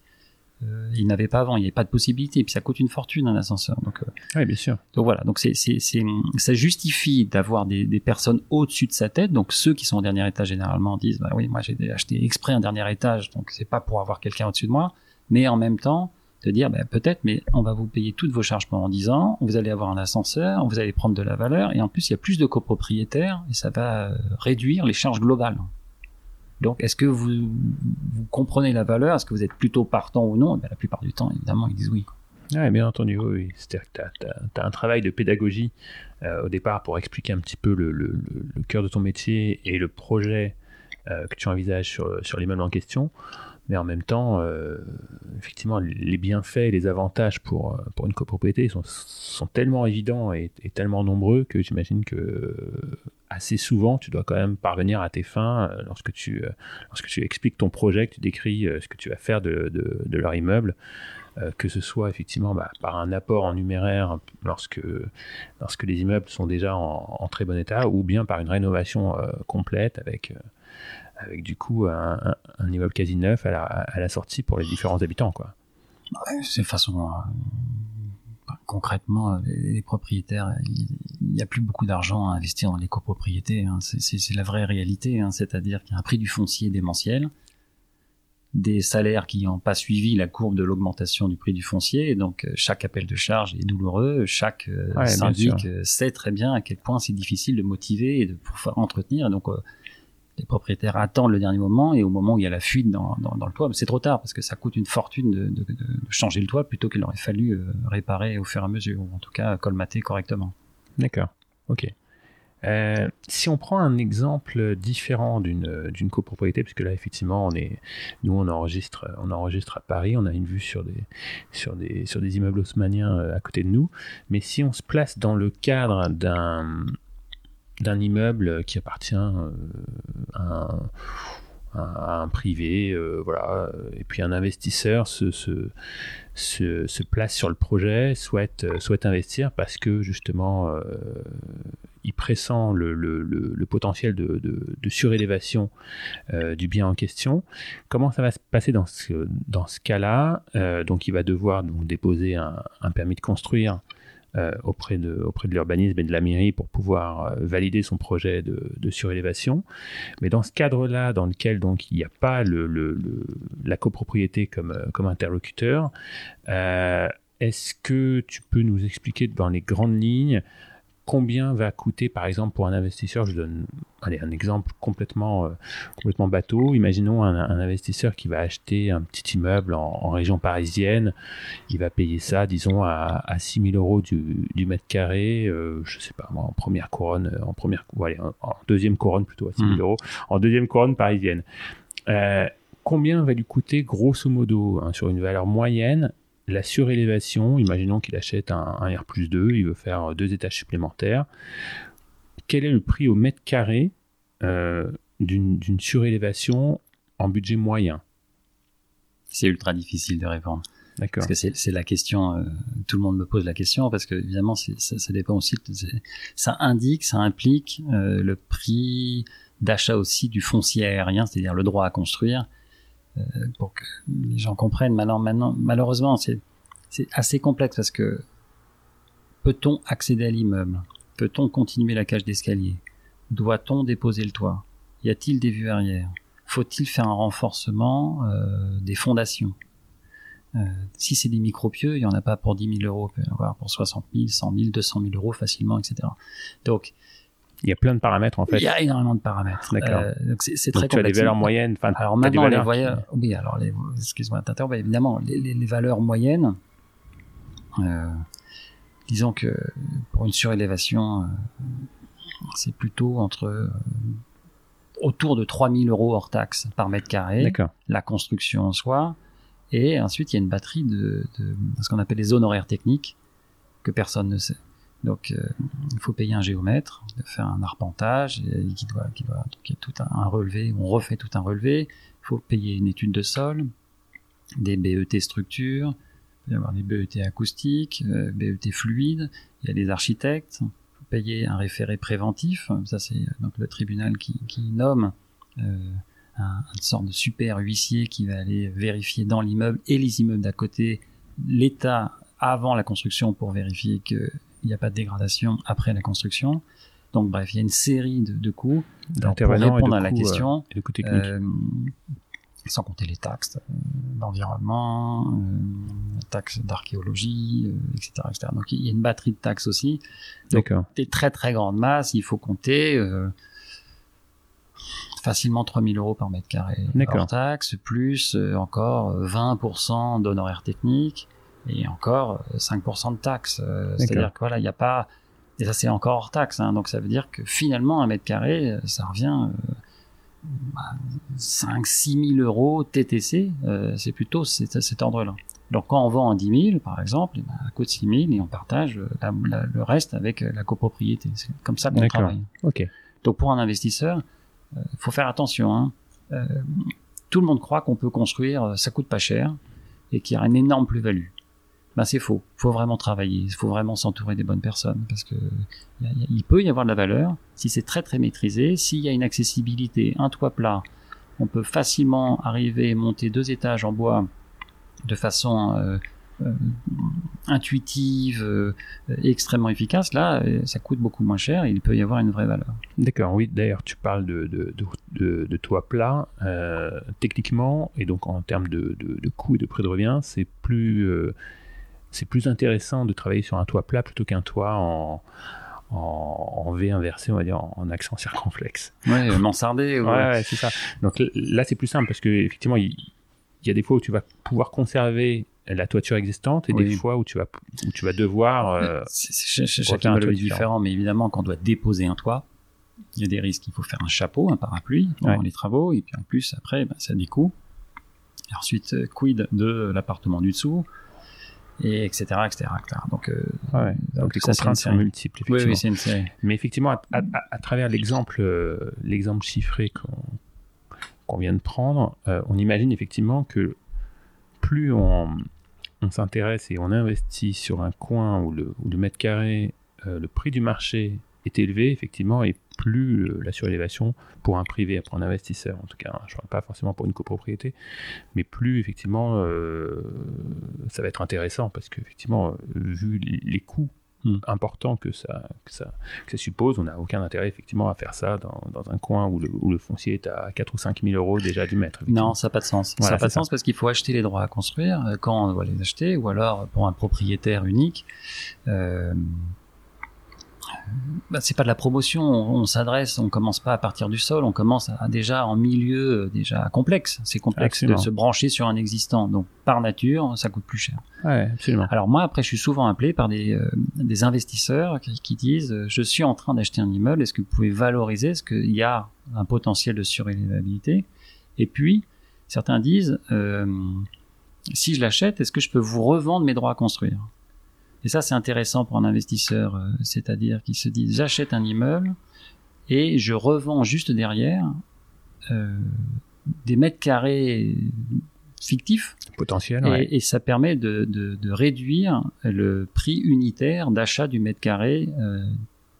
euh, il n'avait pas avant, il n'y avait pas de possibilité, et puis ça coûte une fortune un ascenseur. Donc, euh, oui, bien sûr. Donc voilà, donc c'est, c'est, c'est, ça justifie d'avoir des, des personnes au-dessus de sa tête. Donc ceux qui sont au dernier étage généralement disent, bah oui, moi j'ai acheté exprès un dernier étage, donc c'est pas pour avoir quelqu'un au-dessus de moi, mais en même temps de dire, bah, peut-être, mais on va vous payer toutes vos charges pendant 10 ans, vous allez avoir un ascenseur, vous allez prendre de la valeur, et en plus il y a plus de copropriétaires, et ça va euh, réduire les charges globales. Donc, est-ce que vous, vous comprenez la valeur? Est-ce que vous êtes plutôt partant ou non? Eh La plupart du temps, évidemment, ils disent oui. Oui, bien entendu, oui. C'est-à-dire que tu as, un travail de pédagogie euh, au départ pour expliquer un petit peu le, cœur de ton métier et le projet euh, que tu envisages sur, sur l'immeuble en question. Mais en même temps, euh, effectivement, les bienfaits et les avantages pour, pour une copropriété sont, sont tellement évidents et, tellement nombreux que j'imagine que assez souvent, tu dois quand même parvenir à tes fins euh, lorsque tu, euh, lorsque tu expliques ton projet, que tu décris euh, ce que tu vas faire de, de, leur immeuble, que ce soit effectivement bah, par un apport en numéraire lorsque, lorsque les immeubles sont déjà en, très bon état, ou bien par une rénovation complète avec, avec du coup un, un, immeuble quasi neuf à la, à la, sortie pour les différents habitants. Quoi. Ouais, c'est façon concrètement, les, propriétaires, il n'y a plus beaucoup d'argent à investir dans les copropriétés. Hein. C'est la vraie réalité, hein. c'est-à-dire qu'il y a un prix du foncier démentiel, des salaires qui n'ont pas suivi la courbe de l'augmentation du prix du foncier, et donc euh, chaque appel de charge est douloureux, chaque euh, syndic euh, sait très bien à quel point c'est difficile de motiver et de pouvoir entretenir. donc les propriétaires attendent le dernier moment et au moment où il y a la fuite dans, le toit, c'est trop tard parce que ça coûte une fortune de, changer le toit plutôt qu'il aurait fallu euh, réparer au fur et à mesure, ou en tout cas colmater correctement. D'accord, ok. Euh, si on prend un exemple différent d'une d'une copropriété, puisque là effectivement nous on enregistre à Paris, on a une vue sur des sur des immeubles haussmanniens euh, à côté de nous, mais si on se place dans le cadre d'un d'un immeuble qui appartient euh, à un, privé, euh, voilà, et puis un investisseur se, se, se, place sur le projet, souhaite, euh, souhaite investir parce que justement il pressent le, le, le, potentiel de, de, surélévation du bien en question. Comment ça va se passer dans ce, dans ce cas-là? Donc il va devoir déposer un permis de construire euh, auprès de, auprès de l'urbanisme et de la mairie pour pouvoir euh, valider son projet de, surélévation. Mais dans ce cadre-là, dans lequel donc il n'y a pas le, la copropriété comme, euh, comme interlocuteur, est-ce que tu peux nous expliquer dans les grandes lignes combien va coûter, par exemple, pour un investisseur, je donne allez, un exemple complètement, euh, complètement bateau. Imaginons un, investisseur qui va acheter un petit immeuble en, région parisienne. Il va payer ça, disons, à, à 6 000 euros du, du mètre carré, euh, je sais pas moi, en première couronne, en, première, allez, en, deuxième couronne plutôt, à 6 000 mmh. euros, en deuxième couronne parisienne. Euh, combien va lui coûter, grosso modo, hein, sur une valeur moyenne, la surélévation, imaginons qu'il achète un, R plus 2, il veut faire deux étages supplémentaires. Quel est le prix au mètre carré euh, d'une surélévation en budget moyen? C'est ultra difficile de répondre. D'accord. Parce que c'est la question, euh, tout le monde me pose la question, parce que évidemment, ça, ça, dépend aussi, ça indique, ça implique euh, le prix d'achat aussi du foncier aérien, c'est-à-dire le droit à construire, pour que les gens comprennent. Malheureusement, c'est assez complexe parce que peut-on accéder à l'immeuble? Peut-on continuer la cage d'escalier? Doit-on déposer le toit? Y a-t-il des vues arrière? Faut-il faire un renforcement euh, des fondations? Euh, si c'est des micropieux, il n'y en a pas pour 10 000 euros, pour 60 000, 100 000, 200 000 euros facilement, etc. Donc, il y a plein de paramètres en fait. Il y a énormément de paramètres. D'accord. Euh, donc c'est très tu as des valeurs moyennes. Enfin, alors maintenant les valeurs. Oui, alors les, excuse-moi bah, évidemment les, les, les, valeurs moyennes. Euh, disons que pour une surélévation, euh, c'est plutôt entre euh, autour de 3000 euros hors taxe par mètre carré. D'accord. La construction en soi. Et ensuite, il y a une batterie de, de ce qu'on appelle les zones horaires techniques que personne ne sait. Donc, euh, il faut payer un géomètre, de faire un arpentage, qui doit, qui donc il y a tout un, relevé, on refait tout un relevé. Il faut payer une étude de sol, des BET structures, il y avoir des BET acoustiques, euh, BET fluides. Il y a des architectes. Il faut payer un référé préventif. Ça, c'est donc le tribunal qui, nomme euh, un, une de super huissier qui va aller vérifier dans l'immeuble et les immeubles d'à côté l'état avant la construction pour vérifier que il n'y a pas de dégradation après la construction. Donc bref, il y a une série de, de coûts pour répondre à la question. Euh, euh, sans compter les taxes euh, d'environnement, euh, taxes d'archéologie, etc., etc., Donc il y a une batterie de taxes aussi. D'accord. Des très très grandes masses, il faut compter facilement 3000 euros par mètre carré hors taxes, plus encore 20% d'honoraires techniques et encore 5% euh, de taxes. Euh, c'est-à-dire que voilà, il n'y a pas et ça c'est encore hors taxe, hein, donc ça veut dire que finalement un mètre carré, euh, ça revient euh, 5-6 000 euros TTC, c'est plutôt cet, cet ordre-là. Donc quand on vend en 10 000 par exemple, ben, à coûte 6 000 et on partage la, la, le reste avec la copropriété. C'est comme ça qu'on travaille. Okay. Donc pour un investisseur, il faut faire attention. Hein. tout le monde croit qu'on peut construire, ça coûte pas cher et qu'il y a une énorme plus-value ben c'est faux. Il faut vraiment travailler, il faut vraiment s'entourer des bonnes personnes parce que il peut y avoir de la valeur si c'est très très maîtrisé, s'il y a une accessibilité, un toit plat, on peut facilement arriver monter deux étages en bois de façon euh, euh, intuitive, euh, extrêmement efficace. Là, ça coûte beaucoup moins cher et il peut y avoir une vraie valeur. D'accord, oui. D'ailleurs, tu parles de, de, de, de toit plat. Techniquement, et donc en termes de coût et de prix de revient, c'est plus c'est plus intéressant de travailler sur un toit plat plutôt qu'un toit en, en, V inversé, on va dire, en, accent circonflexe. Ouais, mansardé. Ouais, ouais, c'est ça. Donc là, c'est plus simple parce que effectivement, il, y a des fois où tu vas pouvoir conserver la toiture existante et des fois où tu vas où tu vas devoir. Euh, chacun a un différent, mais évidemment, quand on doit déposer un toit, il y a des risques. Il faut faire un chapeau, un parapluie pendant les travaux, et puis en plus après, ben, ça a des coûts. Et ensuite, euh, quid de l'appartement du dessous? Et etc., etc., Donc, euh, ouais, donc, les contraintes sont multiples. Oui, oui, c'est une série. Mais effectivement, à, à, à travers l'exemple, euh, l'exemple chiffré qu'on vient de prendre, euh, on imagine effectivement que plus on, on s'intéresse et on investit sur un coin où le, où le mètre carré, le prix du marché est élevé, effectivement, et plus euh, la surélévation pour un privé, pour un investisseur, en tout cas, hein, je ne parle pas forcément pour une copropriété, mais plus effectivement euh, ça va être intéressant parce qu'effectivement, euh, vu les coûts hmm. importants que ça, que, ça, que ça suppose, on n'a aucun intérêt effectivement à faire ça dans, dans un coin où le, où le, foncier est à 4 ou 5 000 euros déjà du mètre. Non, ça n'a pas de sens. ça n'a pas de sens parce qu'il faut acheter les droits à construire quand on doit les acheter ou alors pour un propriétaire unique. Euh, bah, c'est pas de la promotion, on, s'adresse, on commence pas à partir du sol, on commence à, déjà en milieu euh, déjà complexe. C'est complexe de se brancher sur un existant, donc par nature, ça coûte plus cher. Ouais, absolument. Alors moi, après, je suis souvent appelé par des, euh, des investisseurs qui, qui disent euh, je suis en train d'acheter un immeuble, est-ce que vous pouvez valoriser, est-ce qu'il y a un potentiel de surélévabilité Et puis certains disent si je l'achète, est-ce que je peux vous revendre mes droits à construire? Et ça, c'est intéressant pour un investisseur, euh, c'est-à-dire qu'il se dit j'achète un immeuble et je revends juste derrière euh, des mètres carrés fictifs. Potentiel, et, et ça permet de, de, de, réduire le prix unitaire d'achat du mètre carré euh,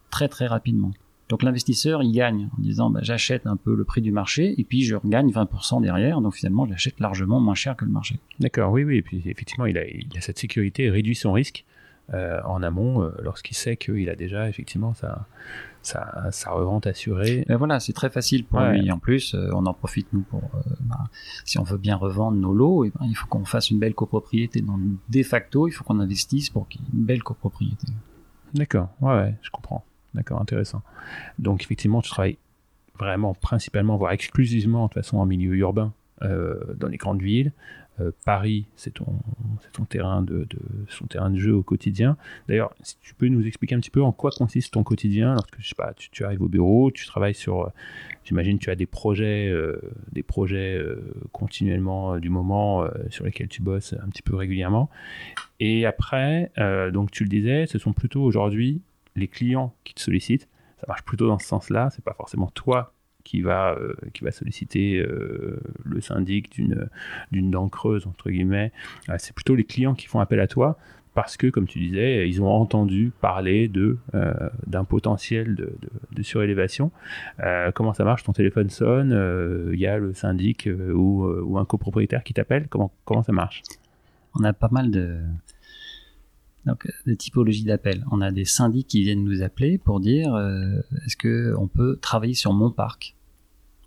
très très rapidement. Donc l'investisseur, il gagne en disant bah, j'achète un peu le prix du marché et puis je gagne 20% derrière. Donc finalement, j'achète largement moins cher que le marché. D'accord, oui, oui. Et puis effectivement, il a, il a cette sécurité réduit son risque euh, en amont euh, lorsqu'il sait qu'il a déjà effectivement sa, sa, sa revente assurée. Voilà, c'est très facile pour lui. En plus, euh, on en profite nous pour bah, si on veut bien revendre nos lots, et eh ben, il faut qu'on fasse une belle copropriété. Donc de facto, il faut qu'on investisse pour qu'il y ait une belle copropriété. D'accord, ouais, ouais, je comprends. D'accord, intéressant. Donc effectivement, tu travailles vraiment principalement, voire exclusivement de toute façon en milieu urbain, dans les grandes villes. Euh, Paris, c'est ton, terrain de, son terrain de jeu au quotidien. D'ailleurs, si tu peux nous expliquer un petit peu en quoi consiste ton quotidien lorsque tu, arrives au bureau, tu travailles sur, euh, j'imagine, tu as des projets, des projets continuellement du moment sur lesquels tu bosses un petit peu régulièrement. Et après, donc tu le disais, ce sont plutôt aujourd'hui les clients qui te sollicitent. Ça marche plutôt dans ce sens-là. C'est pas forcément toi qui va, euh, qui va solliciter euh, le syndic d'une, d'une dent creuse, entre guillemets. Euh, c'est plutôt les clients qui font appel à toi parce que, comme tu disais, ils ont entendu parler de, d'un potentiel de, de, surélévation. comment ça marche? Ton téléphone sonne, il y a le syndic ou, ou, un copropriétaire qui t'appelle? Comment, comment ça marche? On a pas mal de, donc, des typologies d'appels. On a des syndics qui viennent nous appeler pour dire est-ce que on peut travailler sur mon parc?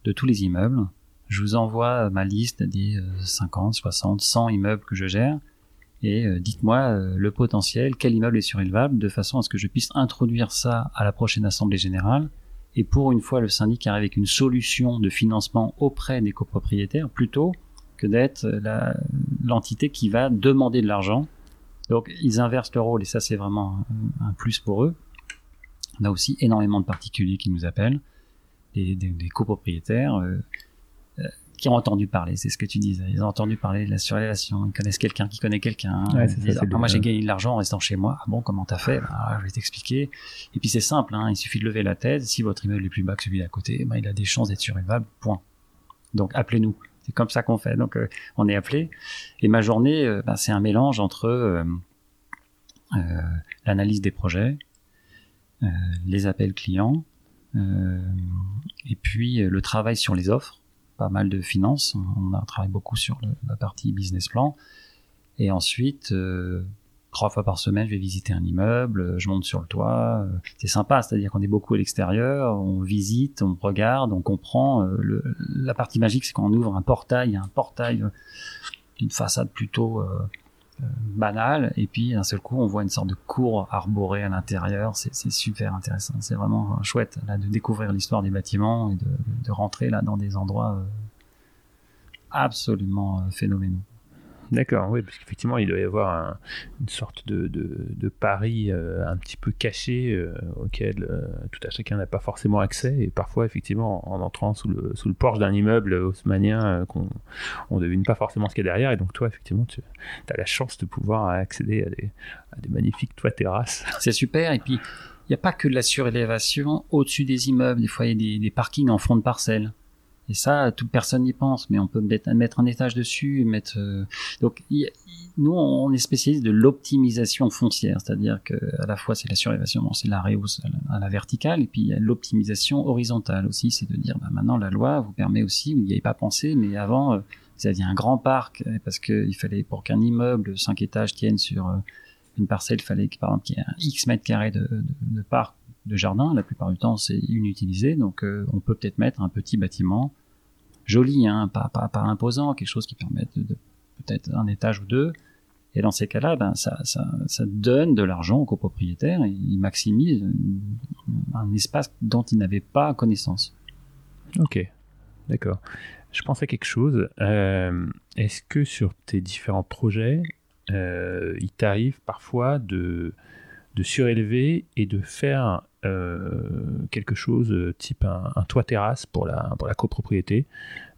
De tous les immeubles. Je vous envoie ma liste des 50, 60, 100 immeubles que je gère et euh, dites-moi euh, le potentiel, quel immeuble est surélevable, de façon à ce que je puisse introduire ça à la prochaine assemblée générale. Et pour une fois, le syndic arrive avec une solution de financement auprès des copropriétaires, plutôt que d'être l'entité qui va demander de l'argent donc ils inversent le rôle et ça c'est vraiment un, plus pour eux. On a aussi énormément de particuliers qui nous appellent, des, des, copropriétaires euh, euh, qui ont entendu parler, c'est ce que tu disais, ils ont entendu parler de la surélévation, ils connaissent quelqu'un qui connaît quelqu'un. Ah, moi j'ai gagné de l'argent en restant chez moi. Ah bon, comment t'as fait? Bah, Je vais t'expliquer. Et puis c'est simple, hein, il suffit de lever la tête. Si votre immeuble est plus bas que celui d'à côté, bah, il a des chances d'être surélevable. Point. Donc appelez-nous. C'est comme ça qu'on fait. Donc, euh, on est appelé. Et ma journée, euh, ben, c'est un mélange entre euh, l'analyse des projets, les appels clients, et puis le travail sur les offres. Pas mal de finances. On a travaillé beaucoup sur la partie business plan. Et ensuite, trois fois par semaine, je vais visiter un immeuble, je monte sur le toit. Euh, c'est sympa, c'est-à-dire qu'on est beaucoup à l'extérieur, on visite, on regarde, on comprend. Euh, la partie magique, c'est quand on ouvre un portail, un portail d'une façade plutôt euh, banale, et puis d'un seul coup, on voit une sorte de cour arborée à l'intérieur. C'est super intéressant. C'est vraiment chouette là, de découvrir l'histoire des bâtiments et de, de, rentrer là dans des endroits absolument phénoménaux. D'accord, oui, parce qu'effectivement, il doit y avoir une sorte de, de, pari euh, un petit peu caché euh, auquel euh, tout à chacun n'a pas forcément accès. Et parfois, effectivement, en entrant sous le, sous le porche d'un immeuble haussmanien, qu'on, on ne devine pas forcément ce qu'il y a derrière. Et donc, toi, effectivement, tu as la chance de pouvoir accéder à des, à des magnifiques toits terrasses. C'est super. Et puis, il n'y a pas que de la surélévation au-dessus des immeubles. Des fois, il y a des, des parkings en fond de parcelle. Et ça, toute personne n'y pense, mais on peut mettre, un étage dessus, mettre. Euh, donc, nous, on est spécialiste de l'optimisation foncière, c'est-à-dire que à la fois c'est la surélévation, c'est la réhausse à la, verticale, et puis il y a l'optimisation horizontale aussi, c'est de dire, bah, maintenant la loi vous permet aussi, vous n'y avez pas pensé, mais avant, euh, vous aviez un grand parc parce qu'il fallait pour qu'un immeuble 5 étages tienne sur euh, une parcelle, il fallait par exemple qu'il y ait un X mètres carrés de, de, de parc de jardin. La plupart du temps, c'est inutilisé, donc on peut peut-être mettre un petit bâtiment joli, hein, pas, imposant, quelque chose qui permette de, peut-être un étage ou deux. Et dans ces cas-là, ben, ça, donne de l'argent aux copropriétaires et il maximise un espace dont ils n'avaient pas connaissance. Ok, d'accord. Je pensais à quelque chose. Euh, est-ce que sur tes différents projets, euh, il t'arrive parfois de, surélever et de faire euh, quelque chose euh, type un, toit terrasse pour la, pour la copropriété,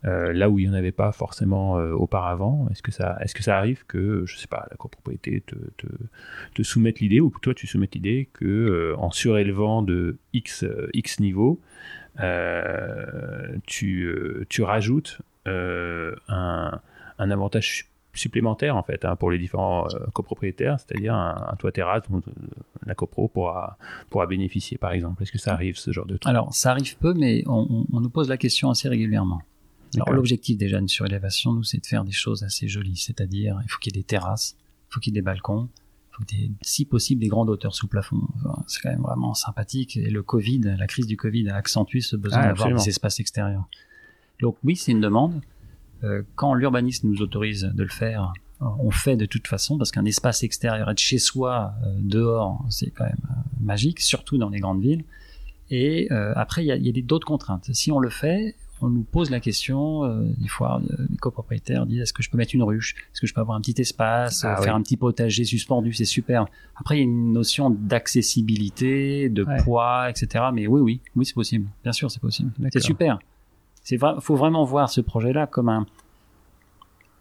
euh, là où il n'y en avait pas forcément auparavant. Est-ce que, ça, est que ça arrive que, je sais pas, la copropriété te, te, te soumette l'idée, ou que toi tu soumettes l'idée que en surélevant de X, X niveau, tu, tu rajoutes un, un avantage supplémentaire en fait hein, pour les différents euh, copropriétaires, c'est-à-dire un, toit terrasse dont la copro pourra, pourra bénéficier par exemple. Est-ce que ça arrive ce genre de truc? Alors ça arrive peu, mais on, nous pose la question assez régulièrement. Alors l'objectif déjà d'une surélévation, nous, c'est de faire des choses assez jolies, c'est-à-dire il faut qu'il y ait des terrasses, il faut qu'il y ait des balcons, il faut des, si possible des grandes hauteurs sous plafond. c'est quand même vraiment sympathique. Et le Covid, la crise du Covid a accentué ce besoin ah, d'avoir des espaces extérieurs. Donc oui, c'est une demande. Euh, quand l'urbanisme nous autorise de le faire, on fait de toute façon parce qu'un espace extérieur, être chez soi, euh, dehors, c'est quand même euh, magique, surtout dans les grandes villes. Et après, il y a, y a d'autres contraintes. Si on le fait, on nous pose la question, euh, des fois les copropriétaires disent est-ce que je peux mettre une ruche? Est-ce que je peux avoir un petit espace ah Faire un petit potager suspendu, c'est super. Après, il y a une notion d'accessibilité, de poids, etc. Mais oui, oui, oui, c'est possible. Bien sûr, c'est possible. C'est super. Il faut vraiment voir ce projet-là comme un,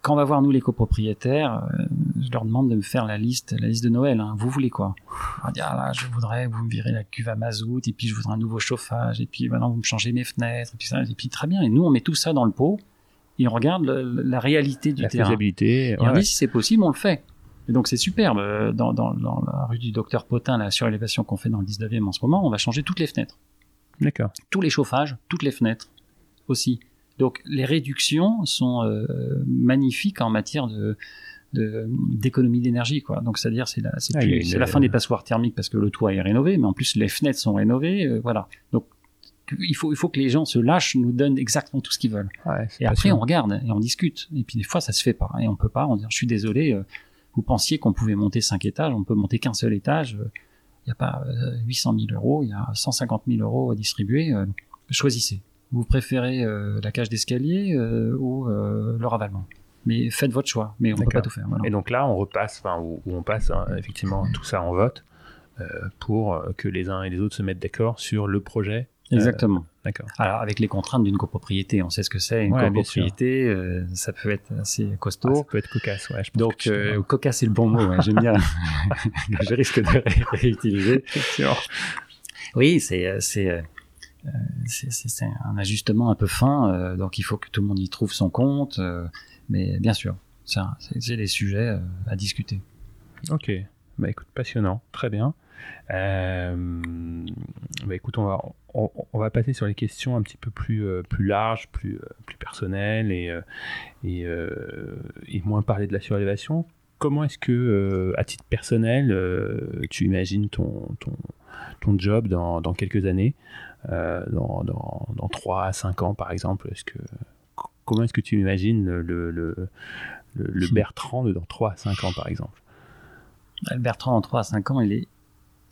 quand on va voir nous les copropriétaires, euh, je leur demande de me faire la liste, la liste de Noël. Hein. Vous voulez quoi? On va dire ah là, je voudrais vous me virez la cuve à mazout, et puis je voudrais un nouveau chauffage, et puis maintenant vous me changez mes fenêtres, et puis ça, et puis très bien. Et nous on met tout ça dans le pot et on regarde la réalité du la terrain. Faisabilité, et on dit si c'est possible, on le fait. Et donc c'est superbe. Euh, dans, dans, dans, la rue du docteur Potin, la surélévation qu'on fait dans le 19e en ce moment, on va changer toutes les fenêtres. D'accord. Tous les chauffages, toutes les fenêtres aussi. Donc les réductions sont euh, magnifiques en matière de d'économie d'énergie quoi. Donc c'est à dire c'est la c'est ah, la fin des passoires thermiques parce que le toit est rénové mais en plus les fenêtres sont rénovées euh, voilà. Donc il faut il faut que les gens se lâchent nous donnent exactement tout ce qu'ils veulent. Et après on regarde et on discute. Et puis des fois ça se fait pas et on peut pas on dit je suis désolé euh, vous pensiez qu'on pouvait monter cinq étages on peut monter qu'un seul étage il n'y a pas 800 000 euros il y a 150 000 euros à distribuer choisissez vous préférez euh, la cage d'escalier euh, ou euh, le ravalement? Mais faites votre choix, mais on ne peut pas tout faire. Et donc là, on repasse, enfin, où, on passe hein, effectivement tout ça en vote pour que les uns et les autres se mettent d'accord sur le projet. Exactement. D'accord. Alors avec les contraintes d'une copropriété, on sait ce que c'est une copropriété, ça peut être assez costaud. ça peut être cocasse, ouais. Je pense donc cocasse c'est le bon mot. J'aime bien. je risque de réutiliser. oui, c'est c'est euh, c'est un ajustement un peu fin, euh, donc il faut que tout le monde y trouve son compte. Euh, mais bien sûr, c'est des sujets à discuter. Ok, bah écoute, passionnant, très bien. bah écoute, on va, on, va passer sur les questions un petit peu plus, plus larges, plus, plus personnelles et, et, moins parler de la surélévation. Comment est-ce que, à titre personnel, tu imagines ton, ton, ton job dans, dans quelques années? Dans, dans, dans, 3 à 5 ans, par exemple est-ce que, Comment est-ce que tu imagines le, le, le, Bertrand de dans 3 à 5 ans, par exemple? Le Bertrand dans 3 à 5 ans, il est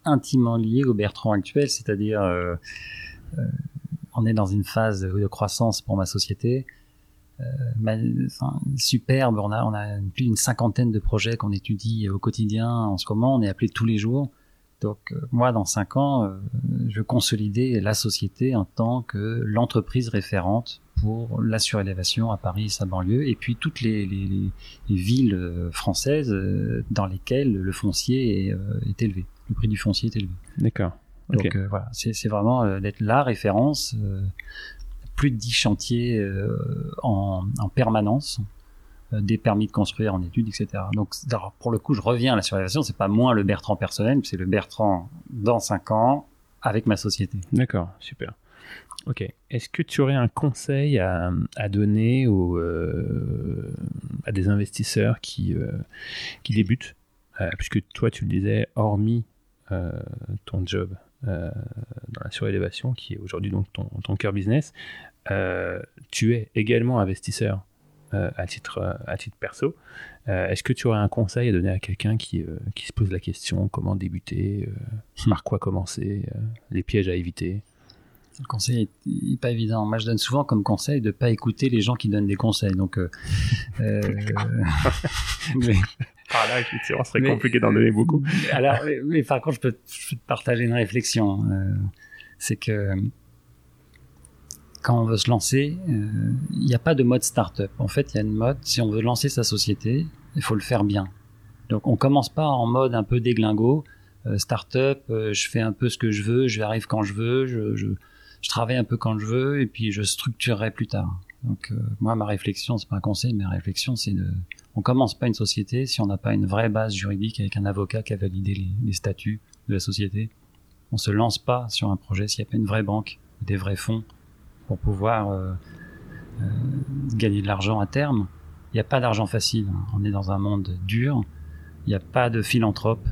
intimement lié au Bertrand actuel, c'est-à-dire euh, euh, on est dans une phase de croissance pour ma société. Euh, superbe, on a, on a plus d'une cinquantaine de projets qu'on étudie au quotidien en ce moment, on est appelé tous les jours. Donc euh, moi, dans cinq ans, euh, je veux consolider la société en tant que l'entreprise référente pour la surélévation à Paris et sa banlieue, et puis toutes les, villes euh, françaises dans lesquelles le foncier est, élevé, le prix du foncier est élevé. D'accord. Donc voilà, c'est vraiment d'être la référence. plus de dix chantiers en, en permanence euh, des permis de construire en études, etc. Donc, pour le coup, je reviens à la surélévation, c'est pas moins le Bertrand personnel, c'est le Bertrand dans 5 ans avec ma société. D'accord, super. Ok. Est-ce que tu aurais un conseil à, donner aux, euh, à des investisseurs qui, euh, qui débutent Puisque toi, tu le disais, hormis ton job dans la surélévation, qui est aujourd'hui donc ton, ton cœur business, tu es également investisseur euh, à, titre, euh, à titre perso. Euh, est-ce que tu aurais un conseil à donner à quelqu'un qui, qui se pose la question comment débuter, par quoi commencer, les pièges à éviter? Le conseil n'est pas évident. Moi, je donne souvent comme conseil de ne pas écouter les gens qui donnent des conseils. Donc, euh, mais... Ah là, effectivement, ce serait compliqué d'en donner beaucoup. Alors, mais, par contre, je peux, je peux, te partager une réflexion. c'est que quand on veut se lancer, euh, il n'y a pas de mode startup. En fait, il y a une mode, si on veut lancer sa société, il faut le faire bien. Donc on commence pas en mode un peu déglingo, euh, startup, euh, je fais un peu ce que je veux, je arrive quand je veux, je, travaille un peu quand je veux, et puis je structurerai plus tard. Donc moi, ma réflexion, c'est pas un conseil, mais ma réflexion, c'est de On commence pas une société si on n'a pas une vraie base juridique avec un avocat qui a validé les, statuts de la société. On se lance pas sur un projet s'il n'y a pas une vraie banque, des vrais fonds pour pouvoir euh, euh, gagner de l'argent à terme. Il n'y a pas d'argent facile. On est dans un monde dur. Il n'y a pas de philanthrope.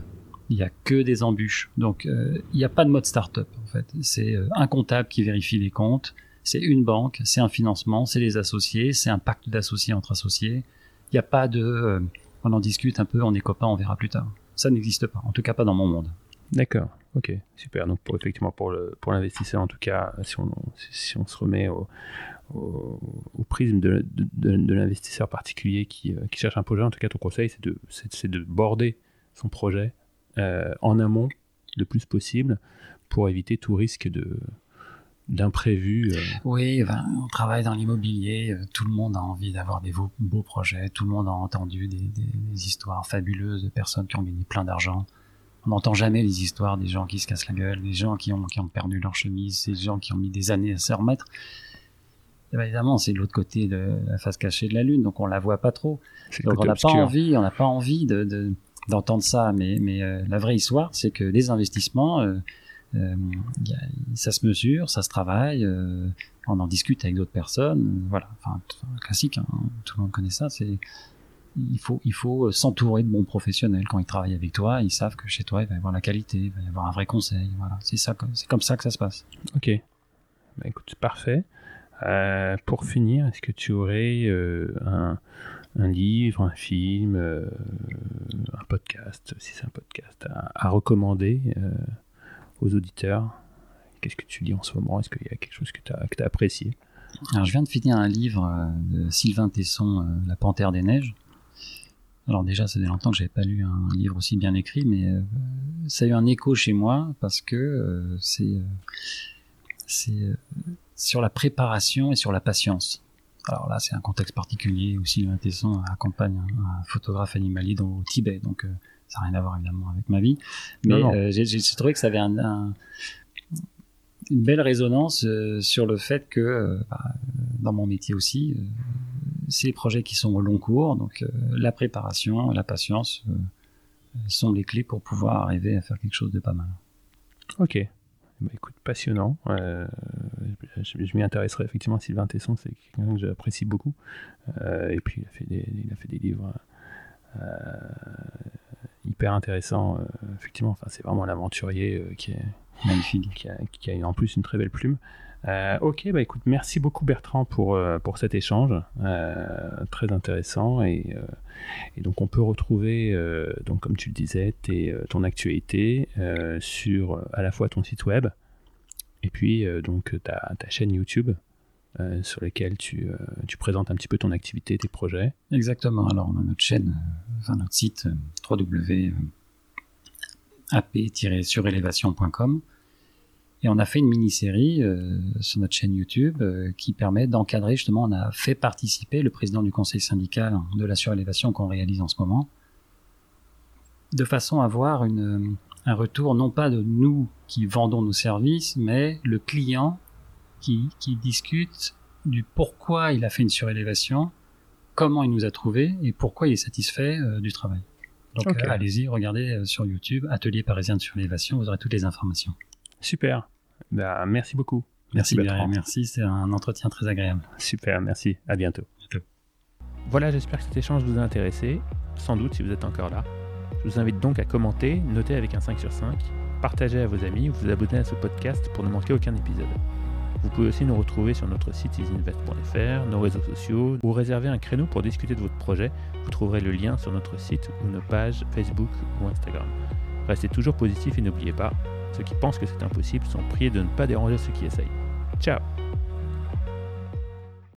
Il n'y a que des embûches. Donc, euh, il n'y a pas de mode start-up, en fait. C'est un comptable qui vérifie les comptes. C'est une banque. C'est un financement. C'est les associés. C'est un pacte d'associés entre associés. Il n'y a pas de, on en discute un peu, on est copains, on verra plus tard. Ça n'existe pas, en tout cas pas dans mon monde. D'accord, ok, super. Donc effectivement pour le pour l'investisseur, en tout cas, si on, si on se remet au, au, prisme de, de, l'investisseur particulier qui, euh, qui, cherche un projet, en tout cas ton conseil, c'est de, c'est, de border son projet euh, en amont le plus possible pour éviter tout risque de, d'imprévus euh. Oui, on travaille dans l'immobilier, tout le monde a envie d'avoir des beaux, projets, tout le monde a entendu des, histoires fabuleuses de personnes qui ont gagné plein d'argent. On n'entend jamais les histoires des gens qui se cassent la gueule, des gens qui ont, qui ont perdu leur chemise, des gens qui ont mis des années à se remettre. évidemment, c'est l'autre côté de la face cachée de la lune, donc on la voit pas trop. Donc on n'a pas envie, on n'a pas envie de, d'entendre ça, mais, mais euh, la vraie histoire, c'est que les investissements, euh, ça se mesure, ça se travaille, euh, on en discute avec d'autres personnes, voilà, enfin classique, hein, tout le monde connaît ça. C'est il faut il faut s'entourer de bons professionnels quand ils travaillent avec toi, ils savent que chez toi il va y avoir la qualité, il va y avoir un vrai conseil, voilà, c'est ça, c'est comme ça que ça se passe. Ok, bah, écoute, parfait. Euh, pour finir, est-ce que tu aurais un, un, livre, un film, un podcast, si c'est un podcast, à, à recommander aux auditeurs? Qu'est-ce que tu lis en ce moment? Est-ce qu'il y a quelque chose que tu as, apprécié? Alors, je viens de finir un livre euh, de Sylvain Tesson, euh, La Panthère des Neiges. Alors déjà, ça fait longtemps que j'avais pas lu un livre aussi bien écrit, mais euh, ça a eu un écho chez moi parce que c'est c'est sur la préparation et sur la patience. Alors là, c'est un contexte particulier où Sylvain Tesson accompagne un, photographe animalier au Tibet, donc ça n'a rien à voir évidemment avec ma vie. Mais euh, j'ai trouvé que ça avait un, une belle résonance euh, sur le fait que, euh, bah, dans mon métier aussi, c'est les projets qui sont au long cours, donc la préparation, la patience sont les clés pour pouvoir arriver à faire quelque chose de pas mal. Ok. Bah, écoute, passionnant. je, m'y intéresserai effectivement à Sylvain Tesson, c'est quelqu'un que j'apprécie beaucoup. et puis il a fait des, il a fait des livres hyper intéressant. Euh, effectivement, enfin, c'est vraiment l'aventurier euh, qui est magnifique, qui a, qui a, en plus une très belle plume. Euh, ok, bah écoute, merci beaucoup Bertrand pour, pour cet échange, très intéressant et, et, donc on peut retrouver, donc comme tu le disais, ton actualité sur à la fois ton site web et puis donc ta, ta chaîne YouTube euh, sur lesquels tu, euh, tu, présentes un petit peu ton activité, tes projets. Exactement. Alors, on a notre chaîne, euh, enfin notre site www.ap-surélévation.com et on a fait une mini-série sur notre chaîne YouTube qui permet d'encadrer justement, on a fait participer le président du conseil syndical de la surélévation qu'on réalise en ce moment, de façon à avoir une, un retour non pas de nous qui vendons nos services, mais le client qui, qui discute du pourquoi il a fait une surélévation, comment il nous a trouvé et pourquoi il est satisfait euh, du travail. Donc euh, allez-y, regardez euh, sur YouTube, Atelier parisien de surélévation, vous aurez toutes les informations. Super. Bah, merci beaucoup. Merci, merci Merci, c'est un entretien très agréable. Super, merci. À bientôt. Voilà, j'espère que cet échange vous a intéressé. Sans doute si vous êtes encore là. Je vous invite donc à commenter, noter avec un 5 sur 5, partager à vos amis ou vous abonner à ce podcast pour ne manquer aucun épisode. Vous pouvez aussi nous retrouver sur notre site isinvest.fr, nos réseaux sociaux ou réserver un créneau pour discuter de votre projet. Vous trouverez le lien sur notre site ou nos pages Facebook ou Instagram. Restez toujours positif et n'oubliez pas, ceux qui pensent que c'est impossible sont priés de ne pas déranger ceux qui essayent. Ciao